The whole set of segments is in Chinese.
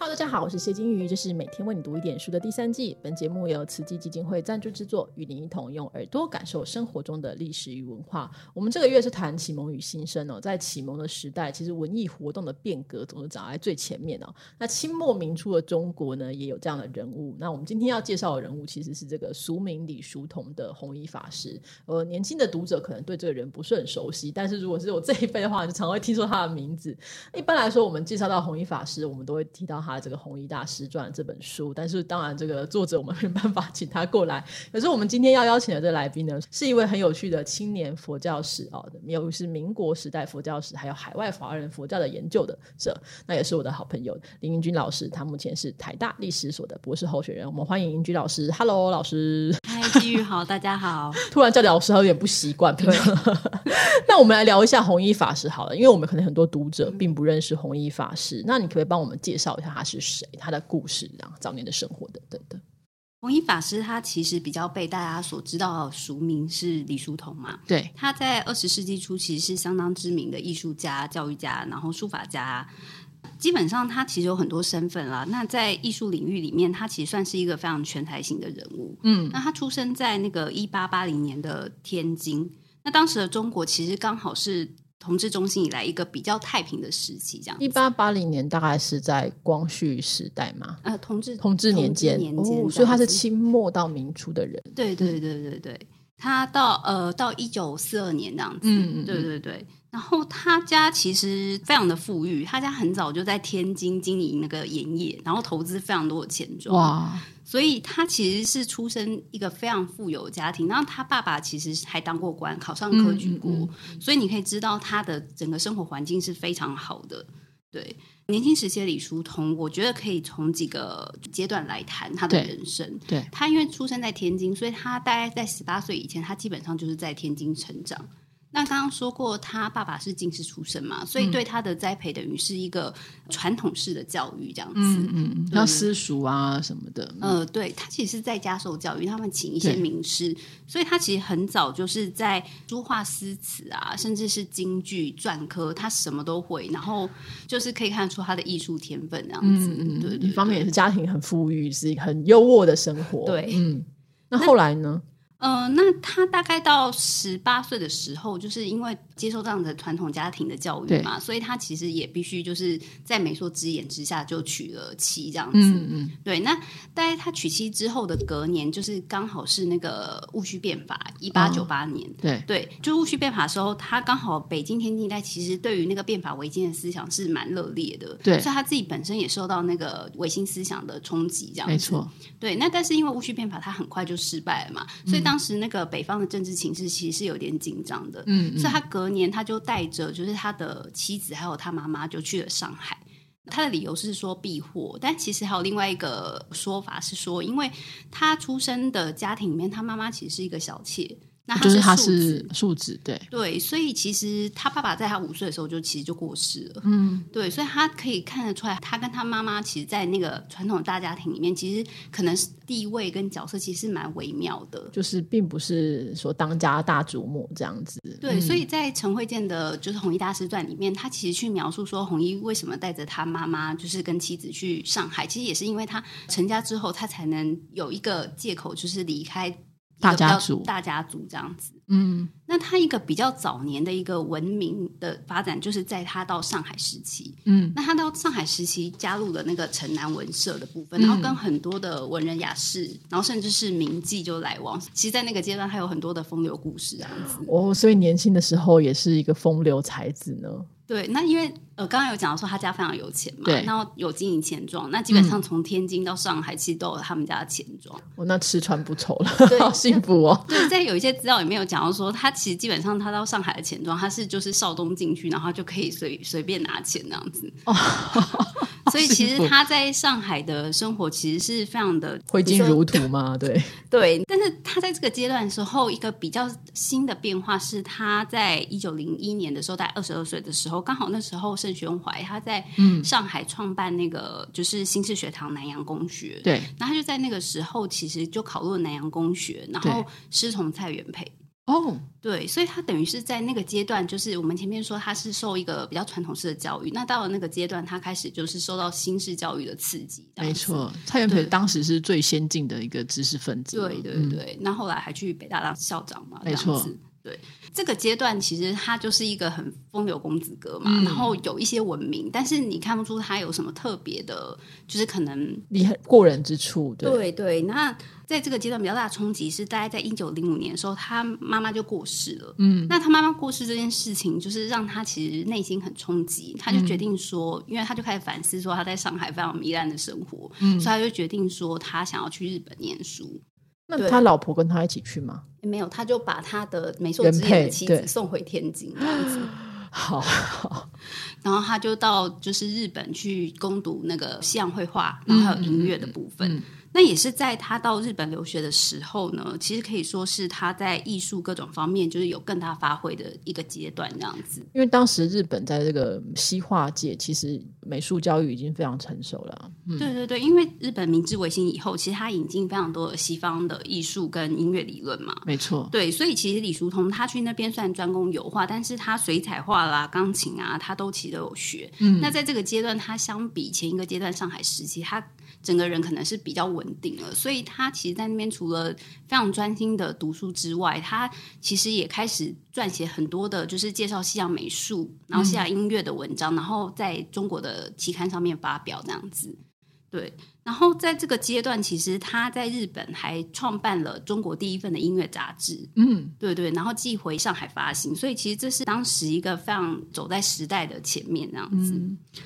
好大家好，我是谢金鱼，这是每天为你读一点书的第三季。本节目由慈济基金会赞助制作，与您一同用耳朵感受生活中的历史与文化。我们这个月是谈启蒙与新生哦，在启蒙的时代，其实文艺活动的变革总是走在最前面哦。那清末明初的中国呢，也有这样的人物。那我们今天要介绍的人物，其实是这个俗名李叔同的弘一法师。呃，年轻的读者可能对这个人不是很熟悉，但是如果是我这一辈的话，就常会听说他的名字。一般来说，我们介绍到弘一法师，我们都会提到他。啊这个《弘一大师传》这本书，但是当然，这个作者我们 没办法请他过来。可是我们今天要邀请的这来宾呢，是一位很有趣的青年佛教史啊哦，有是民国时代佛教史，还有海外华人佛教的研究的者。那也是我的好朋友林英军老师，他目前是台大历史所的博士候选人。我们欢迎英军老师，Hello，老师。嗨，机遇好，大家好。突然叫老师，有点不习惯。对。那我们来聊一下弘一法师好了，因为我们可能很多读者并不认识弘一法师，那你可不可以帮我们介绍一下他是谁，他的故事，然后早年的生活等等的。弘一法师他其实比较被大家所知道的，俗名是李叔同嘛。对，他在二十世纪初其实是相当知名的艺术家、教育家，然后书法家。基本上他其实有很多身份啦。那在艺术领域里面，他其实算是一个非常全台型的人物。嗯，那他出生在那个一八八零年的天津。那当时的中国其实刚好是统治中心以来一个比较太平的时期，这样。一八八零年大概是在光绪时代嘛？呃，同治同治年间，所以他是清末到明初的人。对对对对对，他到呃到一九四二年这样子。嗯嗯，对对对。然后他家其实非常的富裕，他家很早就在天津经营那个盐业，然后投资非常多的钱庄。哇！所以他其实是出生一个非常富有的家庭。然后他爸爸其实还当过官，考上科举过，所以你可以知道他的整个生活环境是非常好的。对，年轻时期的李叔同，我觉得可以从几个阶段来谈他的人生。对他，因为出生在天津，所以他大概在十八岁以前，他基本上就是在天津成长。那刚刚说过，他爸爸是进士出身嘛，所以对他的栽培等于是一个传统式的教育，这样子，嗯嗯，像私塾啊什么的。呃，对他其实是在家受教育，他们请一些名师，所以他其实很早就是在书画诗词啊，甚至是京剧篆刻，他什么都会，然后就是可以看出他的艺术天分这样子。嗯对，一方面也是家庭很富裕，是一个很优渥的生活。对，嗯，那后来呢？嗯，那他大概到十八岁的时候，就是因为接受这样的传统家庭的教育嘛，所以他其实也必须就是在媒妁之言之下就娶了妻，这样子。嗯嗯。对，那大概他娶妻之后的隔年，就是刚好是那个戊戌变法，一八九八年。对对，就戊戌变法的时候，他刚好北京天津一带其实对于那个变法维新的思想是蛮热烈的，对，所以他自己本身也受到那个维新思想的冲击，这样子。没错。对，那但是因为戊戌变法，他很快就失败了嘛，所以当时那个北方的政治情势其实是有点紧张的，嗯，所以他隔年他就带着就是他的妻子还有他妈妈就去了上海。他的理由是说避祸，但其实还有另外一个说法是说，因为他出生的家庭里面，他妈妈其实是一个小妾。就是他是庶子，对对，所以其实他爸爸在他五岁的时候就其实就过世了，嗯，对，所以他可以看得出来，他跟他妈妈其实，在那个传统大家庭里面，其实可能是地位跟角色其实是蛮微妙的，就是并不是说当家大主母这样子。对，所以在陈慧健的就是《红衣大师传》里面，他其实去描述说，红衣为什么带着他妈妈就是跟妻子去上海，其实也是因为他成家之后，他才能有一个借口，就是离开。大家族，大家族这样子。嗯，那他一个比较早年的一个文明的发展，就是在他到上海时期。嗯，那他到上海时期加入了那个城南文社的部分，然后跟很多的文人雅士，然后甚至是名妓就来往。其实，在那个阶段，还有很多的风流故事这样子。哦，所以年轻的时候也是一个风流才子呢。对，那因为呃，刚刚有讲到说他家非常有钱嘛，对，然后有经营钱庄，那基本上从天津到上海，其实都有他们家的钱庄。哦，那吃穿不愁了，好幸福哦。对，在有一些资料里面有讲到说，他其实基本上他到上海的钱庄，他是就是少东进去，然后就可以随随便拿钱那样子。哦，所以其实他在上海的生活其实是非常的挥金如土嘛，对 对。但是他在这个阶段的时候，一个比较新的变化是，他在一九零一年的时候，在二十二岁的时候。刚好那时候盛宣怀他在上海创办那个就是新式学堂南洋公学，对，那他就在那个时候其实就考入了南洋公学，然后师从蔡元培。哦，对，所以他等于是在那个阶段，就是我们前面说他是受一个比较传统式的教育，那到了那个阶段，他开始就是受到新式教育的刺激。没错，蔡元培当时是最先进的一个知识分子。对对对，那后来还去北大当校长嘛？没错。对这个阶段，其实他就是一个很风流公子哥嘛，然后有一些文明，但是你看不出他有什么特别的，就是可能厉害过人之处。对对，那在这个阶段比较大的冲击是，大概在一九零五年的时候，他妈妈就过世了。嗯，那他妈妈过世这件事情，就是让他其实内心很冲击，他就决定说，因为他就开始反思说他在上海非常糜烂的生活，嗯所以他就决定说他想要去日本念书。那他老婆跟他一起去吗？没有，他就把他的美术之眼的妻子送回天津这样子。好，然后他就到就是日本去攻读那个西洋绘画，然后还有音乐的部分。那也是在他到日本留学的时候呢，其实可以说是他在艺术各种方面就是有更大发挥的一个阶段，这样子。因为当时日本在这个西画界，其实美术教育已经非常成熟了。嗯对对对，因为日本明治维新以后，其实他引进非常多的西方的艺术跟音乐理论嘛。没错。对，所以其实李叔同他去那边算专攻油画，但是他水彩画啦、钢琴啊，他都其实都有学。嗯。那在这个阶段，他相比前一个阶段上海时期，他整个人可能是比较稳定了，所以他其实，在那边除了非常专心的读书之外，他其实也开始撰写很多的，就是介绍西洋美术，然后西洋音乐的文章，然后在中国的期刊上面发表这样子，对。然后在这个阶段，其实他在日本还创办了中国第一份的音乐杂志，嗯，对对，然后寄回上海发行，所以其实这是当时一个非常走在时代的前面这样子。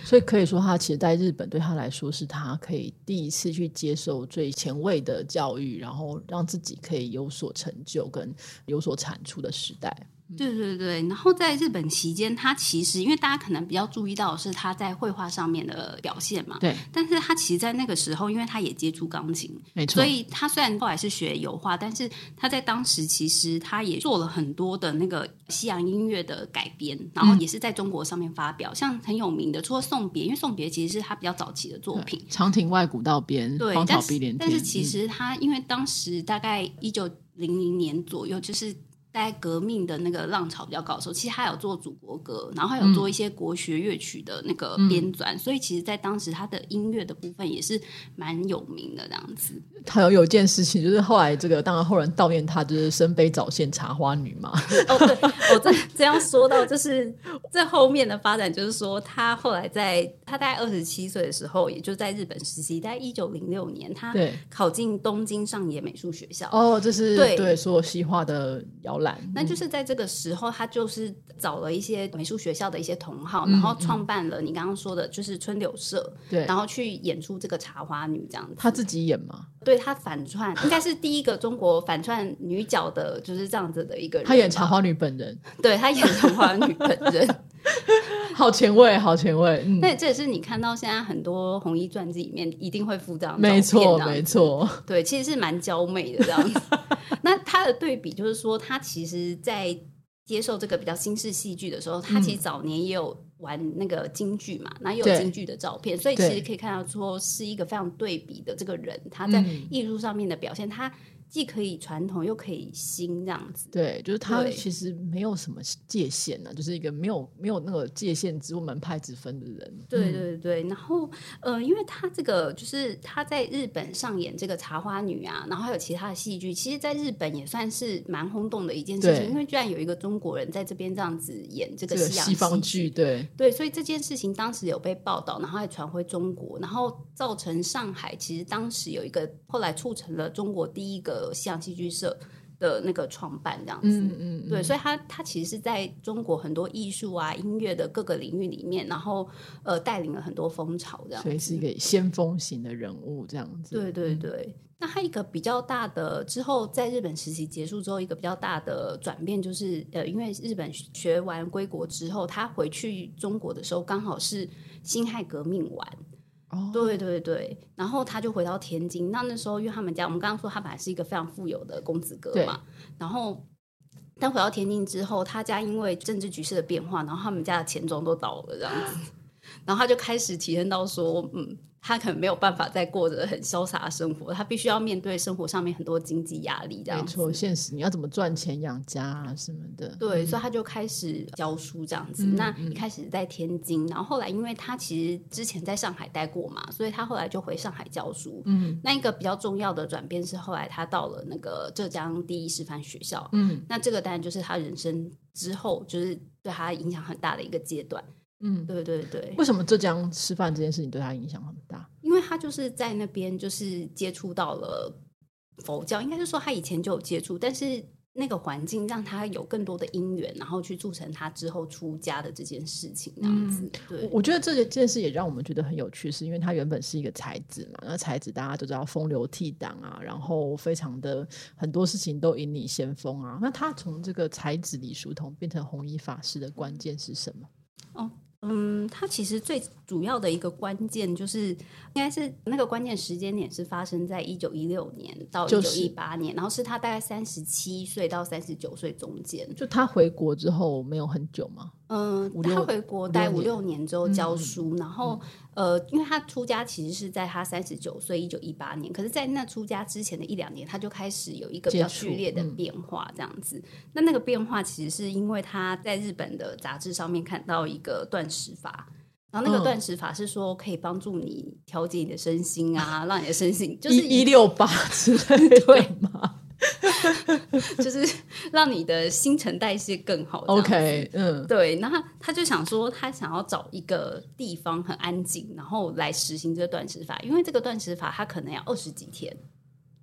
所以可以说，他其实在日本对他来说，是他可以第一次去接受最前卫的教育，然后让自己可以有所成就跟有所产出的时代。对对对，然后在日本期间，他其实因为大家可能比较注意到的是他在绘画上面的表现嘛，对，但是他其实，在那个时候，因为他也接触钢琴，没错，所以他虽然后来是学油画，但是他在当时其实他也做了很多的那个西洋音乐的改编，然后也是在中国上面发表，像很有名的，除了送别，因为送别其实是他比较早期的作品，长亭外古道边，对，荒草碧连天，但是其实他因为当时大概一九零零年左右，就是。在革命的那个浪潮比较高的时候，其实他有做祖国歌，然后还有做一些国学乐曲的那个编纂，所以其实，在当时他的音乐的部分也是蛮有名的这样子。他有有一件事情，就是后来这个当然后人悼念他，就是身背早线茶花女嘛。哦，对，我这这样说到，就是在后面的发展，就是说他后来在他大概二十七岁的时候，也就在日本实习，在一九零六年，他考进东京上野美术学校。哦，这是对对，所有西画的摇篮。那就是在这个时候，他就是找了一些美术学校的一些同好，然后创办了你刚刚说的，就是春柳社，对，然后去演出这个茶花女这样子。他自己演吗？对她反串，应该是第一个中国反串女角的，就是这样子的一个人。她演茶花女本人，对她演茶花女本人，好前卫，好前卫。那这也是你看到现在很多红衣传记里面一定会附这样，没错，没错。对，其实是蛮娇媚的这样子。那她的对比就是说，她其实，在接受这个比较新式戏剧的时候，她其实早年也有玩那个京剧嘛，那也有京剧的照片，所以其实可以看到说，是一个非常对比的这个人，他在艺术上面的表现，他。既可以传统又可以新这样子，对，就是他其实没有什么界限呢，就是一个没有没有那个界限之门派之分的人。对对对，然后呃，因为他这个就是他在日本上演这个茶花女啊，然后还有其他的戏剧，其实在日本也算是蛮轰动的一件事情，因为居然有一个中国人在这边这样子演这个西洋西方剧，对对，所以这件事情当时有被报道，然后还传回中国，然后造成上海其实当时有一个后来促成了中国第一个。西洋戏剧社的那个创办这样子，嗯嗯，对，所以他他其实是在中国很多艺术啊、音乐的各个领域里面，然后呃带领了很多风潮，这样，所以是一个先锋型的人物这样子。对对对，那他一个比较大的之后，在日本实习结束之后，一个比较大的转变就是，呃，因为日本学完归国之后，他回去中国的时候，刚好是辛亥革命完。对对对，然后他就回到天津。那那时候，因为他们家，我们刚刚说他本来是一个非常富有的公子哥嘛。然后，但回到天津之后，他家因为政治局势的变化，然后他们家的钱庄都倒了，这样子。然后他就开始体验到说，嗯。他可能没有办法再过着很潇洒的生活，他必须要面对生活上面很多经济压力，这样没错，现实你要怎么赚钱养家啊什么的。对，所以他就开始教书这样子。那一开始在天津，然后后来因为他其实之前在上海待过嘛，所以他后来就回上海教书。嗯，那一个比较重要的转变是后来他到了那个浙江第一师范学校。嗯，那这个当然就是他人生之后就是对他影响很大的一个阶段。嗯，对对对。为什么浙江师范这件事情对他影响很大？因为他就是在那边就是接触到了佛教，应该是说他以前就有接触，但是那个环境让他有更多的因缘，然后去促成他之后出家的这件事情。那样子，对，我觉得这件事也让我们觉得很有趣，是因为他原本是一个才子嘛，那才子大家都知道风流倜傥啊，然后非常的很多事情都引领先锋啊。那他从这个才子李叔同变成弘一法师的关键是什么？哦。嗯，它其实最主要的一个关键就是，应该是那个关键时间点是发生在一九一六年到一九一八年，然后是他大概三十七岁到三十九岁中间。就他回国之后没有很久吗？嗯，他回国待五六年之后教书，然后呃，因为他出家其实是在他三十九岁，一九一八年，可是，在那出家之前的一两年，他就开始有一个比较剧烈的变化，这样子。那那个变化其实是因为他在日本的杂志上面看到一个断食法，然后那个断食法是说可以帮助你调节你的身心啊，让你的身心就是一六八之类的 吗？就是让你的新陈代谢更好。OK，嗯，对。那他他就想说，他想要找一个地方很安静，然后来实行这个断食法，因为这个断食法他可能要二十几天。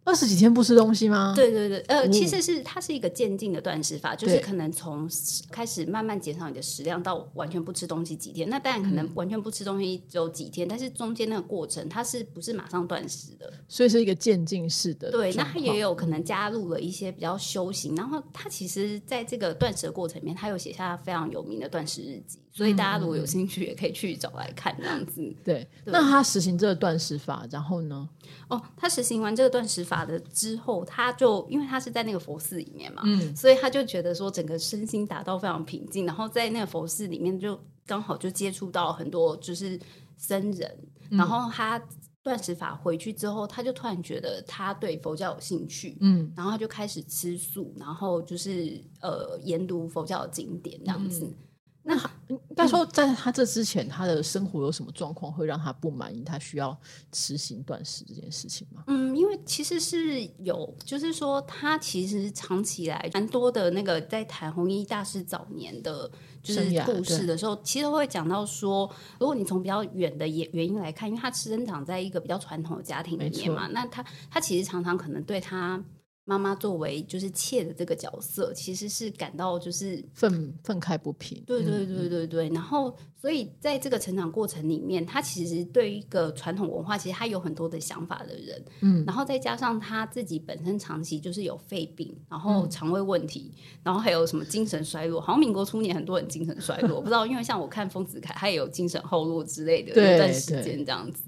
二十几天不吃东西吗？对对对，呃，其实是它是一个渐进的断食法，就是可能从开始慢慢减少你的食量，到完全不吃东西几天。那当然可能完全不吃东西只有几天，但是中间那个过程它是不是马上断食的？所以是一个渐进式的。对，那他也有可能加入了一些比较修行，然后他其实在这个断食的过程里面，他有写下非常有名的断食日记。所以大家如果有兴趣，也可以去找来看这样子。对，那他实行这个断食法，然后呢？哦，他实行完这个断食法的之后，他就因为他是在那个佛寺里面嘛，嗯，所以他就觉得说整个身心达到非常平静。然后在那个佛寺里面，就刚好就接触到很多就是僧人。然后他断食法回去之后，他就突然觉得他对佛教有兴趣，嗯，然后他就开始吃素，然后就是呃研读佛教的经典这样子。那应该说，在他这之前，他的生活有什么状况会让他不满意？他需要实行断食这件事情吗？嗯，因为其实是有，就是说，他其实长期以来蛮多的那个在谈弘一大师早年的，就是故事的时候，其实会讲到说，如果你从比较远的原原因来看，因为他生长在一个比较传统的家庭里面嘛，那他他其实常常可能对他。妈妈作为就是妾的这个角色，其实是感到就是愤愤慨不平。对对对对对。然后，所以在这个成长过程里面，他其实对一个传统文化，其实他有很多的想法的人。嗯。然后再加上他自己本身长期就是有肺病，然后肠胃问题，然后还有什么精神衰弱。好像民国初年很多人精神衰弱，不知道因为像我看丰子恺，他也有精神后弱之类的一段时间这样子。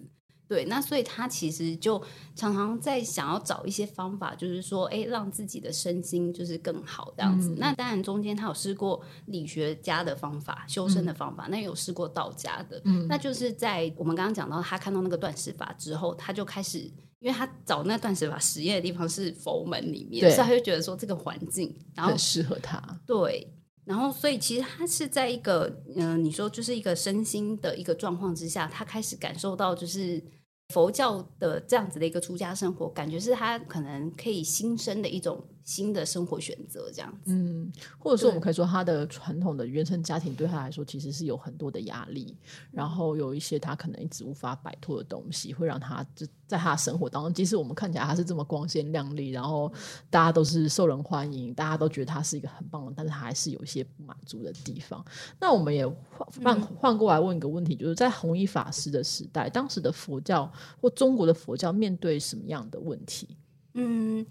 对，那所以他其实就常常在想要找一些方法，就是说，哎，让自己的身心就是更好这样子。那当然中间他有试过理学家的方法、修身的方法，那有试过道家的。嗯，那就是在我们刚刚讲到他看到那个断食法之后，他就开始，因为他找那断食法实验的地方是佛门里面，所以他就觉得说这个环境然后很适合他。对，然后所以其实他是在一个嗯，你说就是一个身心的一个状况之下，他开始感受到就是。佛教的这样子的一个出家生活，感觉是他可能可以新生的一种。新的生活选择这样子，嗯，或者说我们可以说，他的传统的原生家庭对他来说其实是有很多的压力，然后有一些他可能一直无法摆脱的东西，会让他就在他的生活当中，即使我们看起来他是这么光鲜亮丽，然后大家都是受人欢迎，大家都觉得他是一个很棒的，但是他还是有一些不满足的地方。那我们也换换过来问一个问题，就是在弘一法师的时代，当时的佛教或中国的佛教面对什么样的问题？嗯。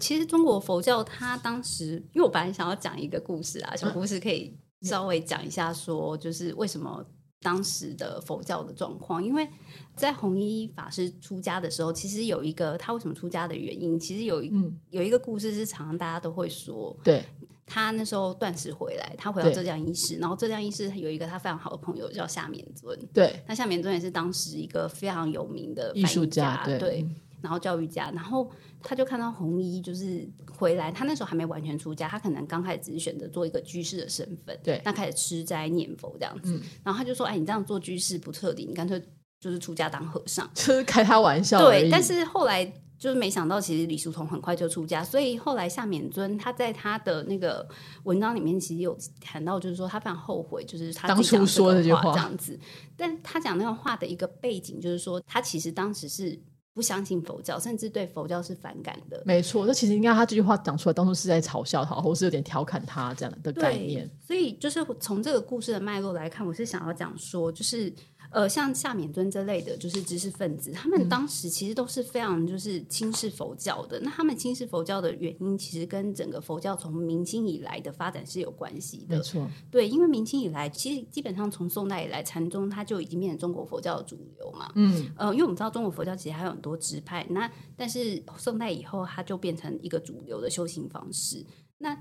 其实中国佛教，它当时，因为我本来想要讲一个故事啊，小故事可以稍微讲一下，说就是为什么当时的佛教的状况。因为在弘一法师出家的时候，其实有一个他为什么出家的原因，其实有一有一个故事是常常大家都会说，对。他那时候断食回来，他回到浙江医师，然后浙江医师有一个他非常好的朋友叫夏勉尊，对，那夏勉尊也是当时一个非常有名的艺术家，对，然后教育家，然后他就看到红衣就是回来，他那时候还没完全出家，他可能刚开始只是选择做一个居士的身份，对，那开始吃斋念佛这样子，然后他就说，哎，你这样做居士不彻底，你干脆就是出家当和尚，就是开他玩笑，对，但是后来。就是没想到，其实李叔同很快就出家，所以后来夏勉尊他在他的那个文章里面，其实有谈到，就是说他非常后悔，就是他当初说这句话这样子。但他讲那个话的一个背景，就是说他其实当时是不相信佛教，甚至对佛教是反感的。没错，那其实应该他这句话讲出来，当初是在嘲笑他，或是有点调侃他这样的概念。所以就是从这个故事的脉络来看，我是想要讲说，就是。呃，像夏勉尊这类的，就是知识分子，他们当时其实都是非常就是轻视佛教的。那他们轻视佛教的原因，其实跟整个佛教从明清以来的发展是有关系的。没错，对，因为明清以来，其实基本上从宋代以来，禅宗它就已经变成中国佛教的主流嘛。嗯，呃，因为我们知道中国佛教其实还有很多支派，那但是宋代以后，它就变成一个主流的修行方式。那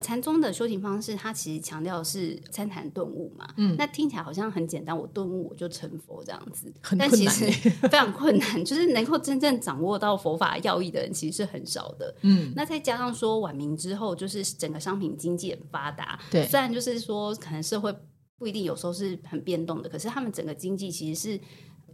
禅宗的修行方式，它其实强调是参禅顿悟嘛。嗯，那听起来好像很简单，我顿悟我就成佛这样子。但其实 非常困难，就是能够真正掌握到佛法要义的人，其实是很少的。嗯，那再加上说晚明之后，就是整个商品经济很发达。对，虽然就是说可能社会不一定有时候是很变动的，可是他们整个经济其实是。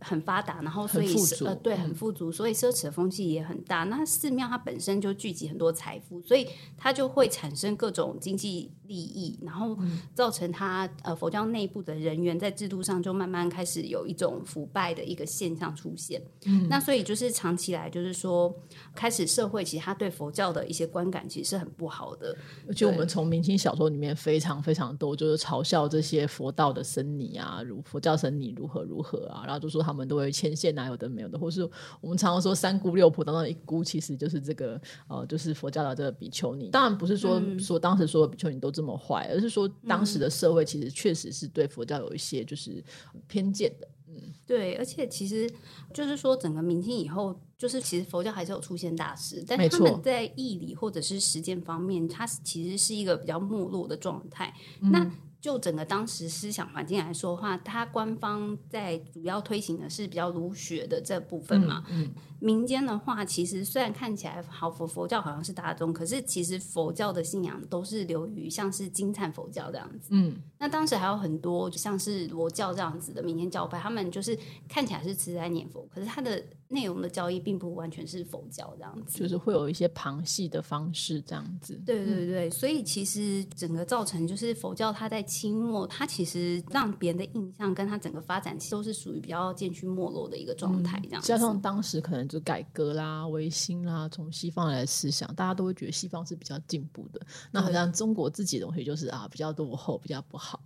很发达，然后所以呃对很富足，所以奢侈的风气也很大。那寺庙它本身就聚集很多财富，所以它就会产生各种经济利益，然后造成它呃佛教内部的人员在制度上就慢慢开始有一种腐败的一个现象出现。那所以就是长期来就是说，开始社会其实他对佛教的一些观感其实是很不好的。而且我们从明清小说里面非常非常多，就是嘲笑这些佛道的僧尼啊，如佛教僧尼如何如何啊，然后就说他们都会牵线哪有的没有的，或是我们常常说三姑六婆当中一姑，其实就是这个呃，就是佛教的这个比丘尼。当然不是说说当时所有比丘尼都这么坏，而是说当时的社会其实确实是对佛教有一些就是偏见的。嗯，对，而且其实就是说整个明清以后，就是其实佛教还是有出现大师，但他们在义理或者是实践方面，它其实是一个比较没落的状态。那就整个当时思想环境来说的话，它官方在主要推行的是比较儒学的这部分嘛。嗯，民间的话，其实虽然看起来好佛佛教好像是大众，可是其实佛教的信仰都是流于像是金灿佛教这样子。嗯，那当时还有很多就像是罗教这样子的民间教派，他们就是看起来是持在念佛，可是它的。内容的交易并不完全是佛教这样子，就是会有一些旁系的方式这样子。对对对，所以其实整个造成就是佛教它在清末，它其实让别人的印象跟它整个发展都是属于比较渐趋没落的一个状态。这样加上当时可能就改革啦、维新啦，从西方来的思想，大家都会觉得西方是比较进步的，那好像中国自己的东西就是啊比较落后、比较不好。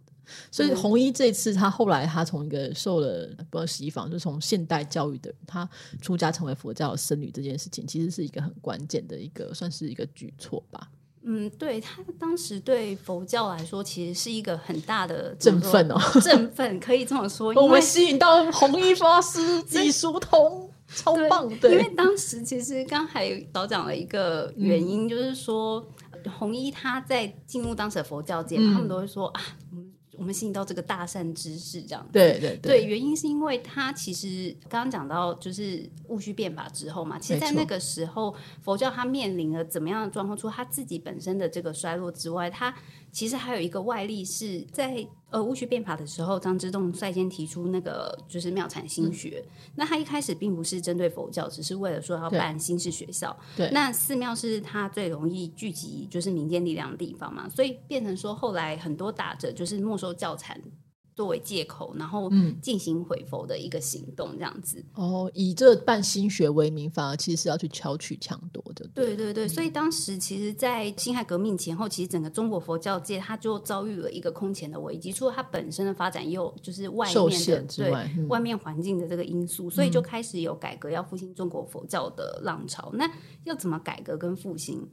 所以红衣这次，他后来他从一个受了不洗衣房，就从现代教育的他出家成为佛教的僧侣这件事情，其实是一个很关键的一个，算是一个举措吧。嗯，对他当时对佛教来说，其实是一个很大的振奋哦，振奋可以这么说。我们吸引到红衣法师、技书通，超棒的。因为当时其实刚还导讲了一个原因，就是说红衣他在进入当时的佛教界，他们都会说啊。我们吸引到这个大善之士，这样对对对，原因是因为他其实刚刚讲到就是戊戌变法之后嘛，其实，在那个时候佛教它面临了怎么样的状况？除他自己本身的这个衰落之外，它其实还有一个外力是在。呃，戊戌变法的时候，张之洞率先提出那个就是妙禅心学。那他一开始并不是针对佛教，只是为了说要办新式学校。对，那寺庙是他最容易聚集就是民间力量的地方嘛，所以变成说后来很多打着就是没收教产。作为借口，然后进行回佛的一个行动，这样子。哦，以这办新学为名，反而其实是要去巧取强夺的。对对对，所以当时其实，在辛亥革命前后，其实整个中国佛教界，它就遭遇了一个空前的危机。除了它本身的发展，又就是外面的对外面环境的这个因素，所以就开始有改革要复兴中国佛教的浪潮。那要怎么改革跟复兴？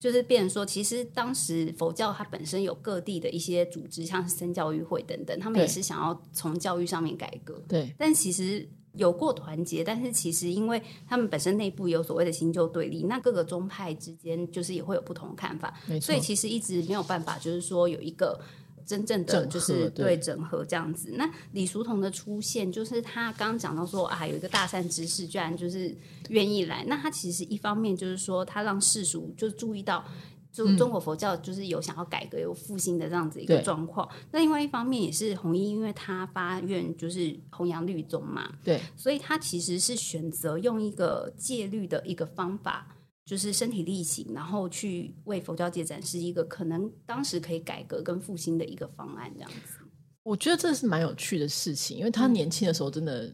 就是变成说，其实当时佛教它本身有各地的一些组织，像是僧教育会等等，他们也是想要从教育上面改革。对，但其实有过团结，但是其实因为他们本身内部有所谓的新旧对立，那各个宗派之间就是也会有不同的看法，所以其实一直没有办法，就是说有一个真正的就是对整合这样子。那李叔同的出现，就是他刚刚讲到说啊，有一个大善之士居然就是愿意来，那他其实一方面就是说他让世俗就注意到。就中国佛教就是有想要改革、有复兴的这样子一个状况。那另外一方面也是弘一，因为他发愿就是弘扬律宗嘛，对，所以他其实是选择用一个戒律的一个方法，就是身体力行，然后去为佛教界展示一个可能当时可以改革跟复兴的一个方案，这样子。我觉得这是蛮有趣的事情，因为他年轻的时候真的。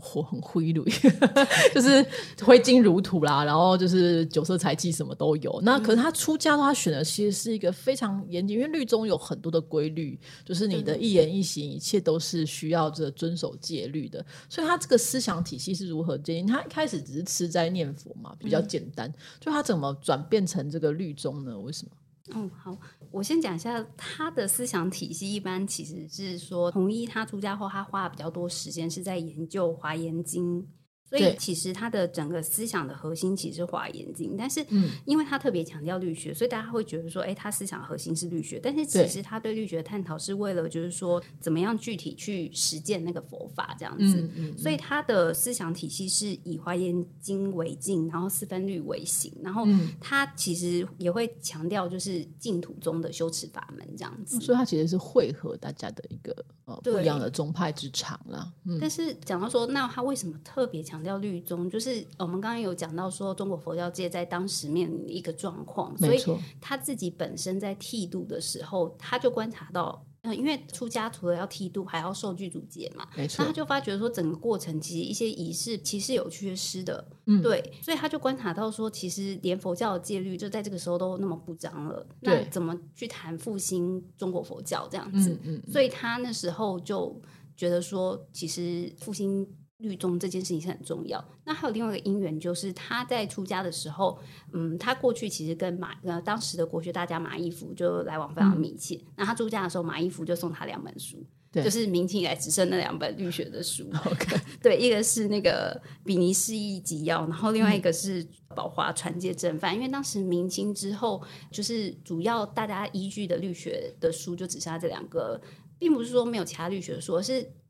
活很灰绿，就是挥金如土啦，然后就是酒色财气什么都有。那可是他出家的话，选的其实是一个非常严谨，因为律宗有很多的规律，就是你的一言一行，一切都是需要这遵守戒律的。所以他这个思想体系是如何建立？他一开始只是吃斋念佛嘛，比较简单。就他怎么转变成这个律宗呢？为什么？嗯，好，我先讲一下他的思想体系。一般其实是说，弘一他出家后，他花了比较多时间是在研究《华严经》。所以其实他的整个思想的核心其实是华严经，但是因为他特别强调律学，所以大家会觉得说，哎，他思想核心是律学。但是其实他对律学的探讨是为了就是说，怎么样具体去实践那个佛法这样子。所以他的思想体系是以华严经为镜，然后四分律为形，然后他其实也会强调就是净土宗的修持法门这样子。所以他其实是汇合大家的一个呃不一样的宗派之长了。但是讲到说，那他为什么特别强？强调律宗，就是我们刚刚有讲到说，中国佛教界在当时面临一个状况，所以他自己本身在剃度的时候，他就观察到，嗯，因为出家除了要剃度，还要受具足戒嘛，没错，他就发觉说，整个过程其实一些仪式其实有缺失的，嗯，对，所以他就观察到说，其实连佛教的戒律就在这个时候都那么不彰了，那怎么去谈复兴中国佛教这样子？嗯，所以他那时候就觉得说，其实复兴。律宗这件事情是很重要。那还有另外一个因缘，就是他在出家的时候，嗯，他过去其实跟马呃当时的国学大家马义福就来往非常密切。那他出家的时候，马义福就送他两本书，就是明清以来只剩那两本律学的书。对，一个是那个《比尼释义集要》，然后另外一个是《宝华传戒正范》。因为当时明清之后，就是主要大家依据的律学的书就只剩下这两个，并不是说没有其他律学书，而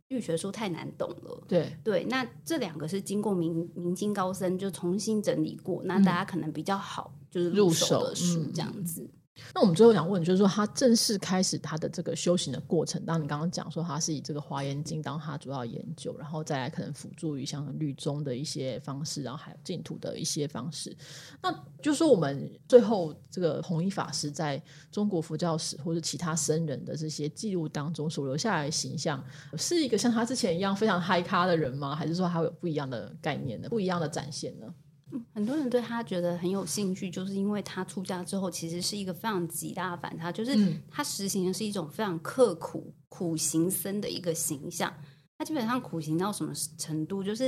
是。律学书太难懂了，对对，那这两个是经过明明经高僧就重新整理过，那大家可能比较好就是入手的书这样子。那我们最后想问，就是说他正式开始他的这个修行的过程，当你刚刚讲说他是以这个华严经当他主要研究，然后再来可能辅助于像律宗的一些方式，然后还有净土的一些方式。那就是说，我们最后这个弘一法师在中国佛教史或者其他僧人的这些记录当中所留下来的形象，是一个像他之前一样非常嗨咖的人吗？还是说他有不一样的概念呢？不一样的展现呢？很多人对他觉得很有兴趣，就是因为他出家之后，其实是一个非常极大的反差，就是他实行的是一种非常刻苦苦行僧的一个形象。他基本上苦行到什么程度？就是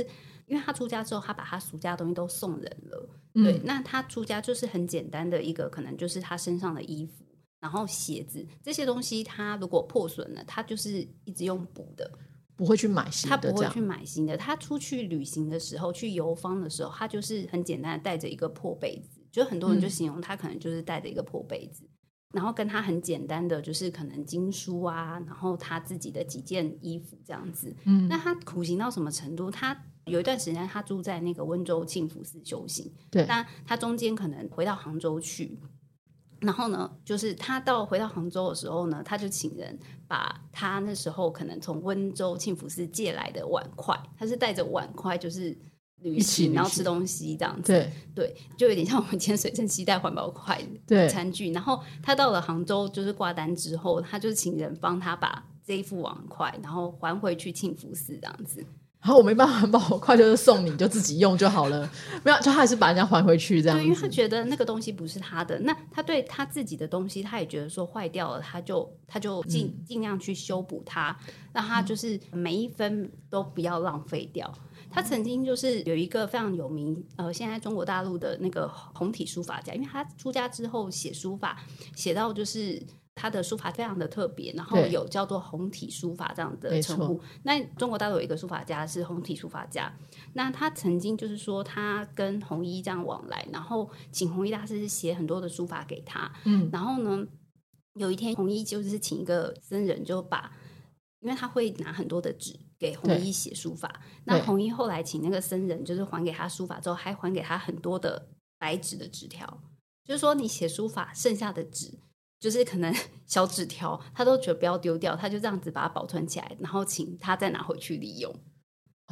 因为他出家之后，他把他俗家的东西都送人了。对，那他出家就是很简单的一个，可能就是他身上的衣服，然后鞋子这些东西，他如果破损了，他就是一直用补的。不会去买新的，他不会去买新的。他出去旅行的时候，去游方的时候，他就是很简单的带着一个破被子。就很多人就形容他可能就是带着一个破被子，然后跟他很简单的就是可能经书啊，然后他自己的几件衣服这样子。嗯，那他苦行到什么程度？他有一段时间他住在那个温州庆福寺修行。对，但他中间可能回到杭州去。然后呢，就是他到回到杭州的时候呢，他就请人把他那时候可能从温州庆福寺借来的碗筷，他是带着碗筷就是旅行，然后吃东西这样子，对对，就有点像我们潜水证期待环保筷对餐具。然后他到了杭州就是挂单之后，他就请人帮他把这一副碗筷，然后还回去庆福寺这样子。然后我没办法，把我快就是送你，就自己用就好了。没有，就他还是把人家还回去这样。对，因为他觉得那个东西不是他的，那他对他自己的东西，他也觉得说坏掉了，他就他就尽尽量去修补它，让他就是每一分都不要浪费掉。他曾经就是有一个非常有名，呃，现在中国大陆的那个红体书法家，因为他出家之后写书法，写到就是。他的书法非常的特别，然后有叫做红体书法这样的称呼。那中国大陆有一个书法家是红体书法家，那他曾经就是说他跟弘一这样往来，然后请弘一大师写很多的书法给他。嗯，然后呢，有一天弘一就是请一个僧人就把，因为他会拿很多的纸给弘一写书法，那弘一后来请那个僧人就是还给他书法之后，还还给他很多的白纸的纸条，就是说你写书法剩下的纸。就是可能 小纸条，他都觉得不要丢掉，他就这样子把它保存起来，然后请他再拿回去利用。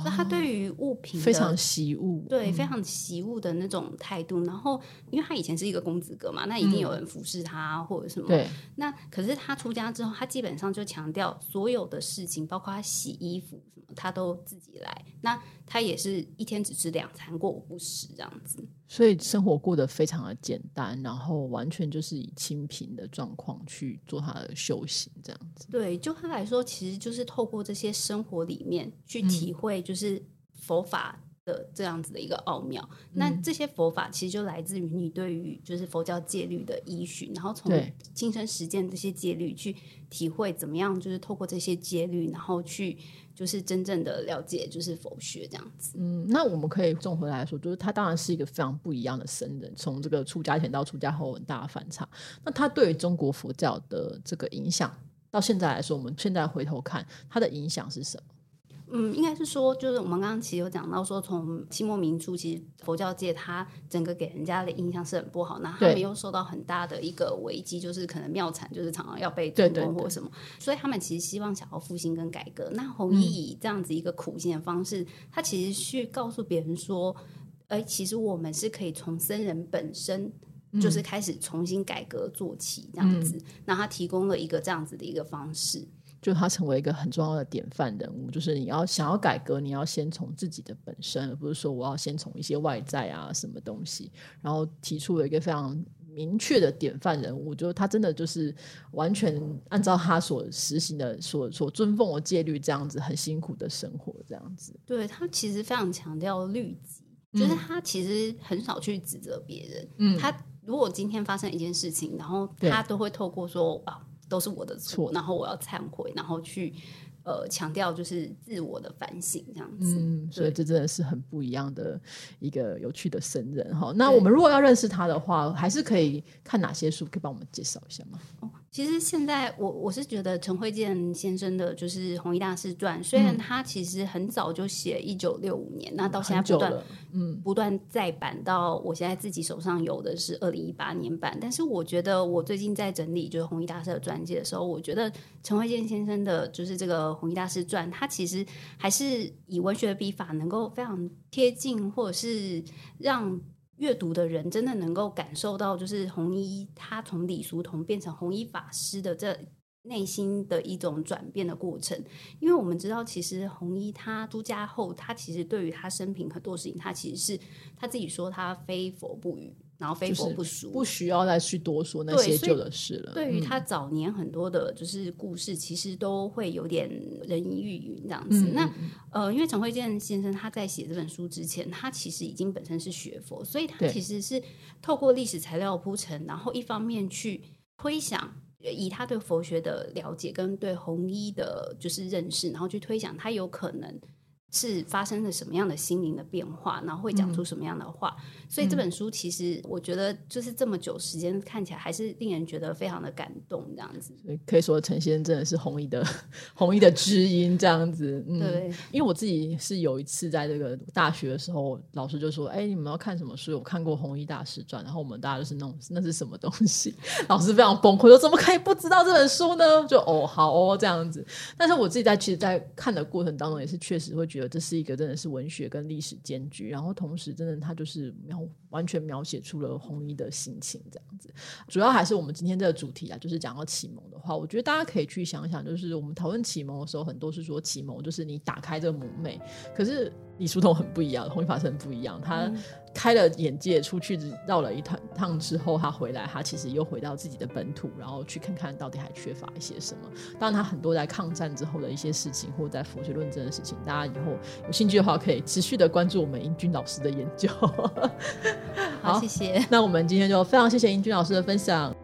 那他对于物品非常习物，对，非常习物的那种态度。然后，因为他以前是一个公子哥嘛，那一定有人服侍他或者什么。对。那可是他出家之后，他基本上就强调所有的事情，包括他洗衣服什么，他都自己来。那他也是一天只吃两餐，过午不食这样子。所以生活过得非常的简单，然后完全就是以清贫的状况去做他的修行，这样子。对，就他来说，其实就是透过这些生活里面去体会，就是佛法的这样子的一个奥妙。那这些佛法其实就来自于你对于就是佛教戒律的依循，然后从亲身实践这些戒律去体会怎么样，就是透过这些戒律，然后去。就是真正的了解，就是佛学这样子。嗯，那我们可以综合来说，就是他当然是一个非常不一样的僧人，从这个出家前到出家后很大的反差。那他对于中国佛教的这个影响，到现在来说，我们现在回头看，他的影响是什么？嗯，应该是说，就是我们刚刚其实有讲到说，从清末民初，其实佛教界它整个给人家的印象是很不好，那他们又受到很大的一个危机，就是可能庙产就是常常要被进攻或什么，所以他们其实希望想要复兴跟改革。那弘一以这样子一个苦行的方式，他其实去告诉别人说，哎，其实我们是可以从僧人本身就是开始重新改革做起，这样子，那他提供了一个这样子的一个方式。就他成为一个很重要的典范人物，就是你要想要改革，你要先从自己的本身，而不是说我要先从一些外在啊什么东西，然后提出了一个非常明确的典范人物，就是他真的就是完全按照他所实行的、所所尊奉的戒律这样子，很辛苦的生活这样子。对他其实非常强调律己，就是他其实很少去指责别人。嗯，他如果今天发生一件事情，然后他都会透过说啊。都是我的错，然后我要忏悔，然后去呃强调就是自我的反省这样子。嗯，所以这真的是很不一样的一个有趣的神人哈。那我们如果要认识他的话，还是可以看哪些书？可以帮我们介绍一下吗？其实现在我我是觉得陈慧健先生的就是《弘一大师传》，虽然他其实很早就写，一九六五年，那到现在不断嗯不断再版，到我现在自己手上有的是二零一八年版。但是我觉得我最近在整理就是弘一大师的传记的时候，我觉得陈慧健先生的就是这个《弘一大师传》，他其实还是以文学的笔法能够非常贴近，或者是让。阅读的人真的能够感受到，就是红衣他从李叔同变成红衣法师的这内心的一种转变的过程。因为我们知道，其实红衣他出家后，他其实对于他生平很多事情，他其实是他自己说他非佛不语。然后非佛不熟，不需要再去多说那些旧的事了。对于他早年很多的，就是故事，其实都会有点人云亦云这样子。那呃，因为陈慧健先生他在写这本书之前，他其实已经本身是学佛，所以他其实是透过历史材料铺陈，然后一方面去推想，以他对佛学的了解跟对弘一的就是认识，然后去推想他有可能。是发生了什么样的心灵的变化，然后会讲出什么样的话？所以这本书其实我觉得，就是这么久时间看起来，还是令人觉得非常的感动。这样子，可以说陈先生真的是弘一的 弘一的知音。这样子，对，因为我自己是有一次在这个大学的时候，老师就说：“哎，你们要看什么书？我看过《弘一大师传》。”然后我们大家就是那种那是什么东西？老师非常崩溃，说：“怎么可以不知道这本书呢？”就哦，好哦，这样子。但是我自己在其实，在看的过程当中，也是确实会觉得。这是一个真的是文学跟历史兼具，然后同时真的它就是描完全描写出了红衣的心情这样子。主要还是我们今天这个主题啊，就是讲到启蒙的话，我觉得大家可以去想想，就是我们讨论启蒙的时候，很多是说启蒙就是你打开这个母妹，可是。李叔同很不一样，弘一法师很不一样。他开了眼界，出去绕了一趟趟之后，他回来，他其实又回到自己的本土，然后去看看到底还缺乏一些什么。当然，他很多在抗战之后的一些事情，或者在佛学论证的事情，大家以后有兴趣的话，可以持续的关注我们英俊老师的研究。好，谢谢。那我们今天就非常谢谢英俊老师的分享。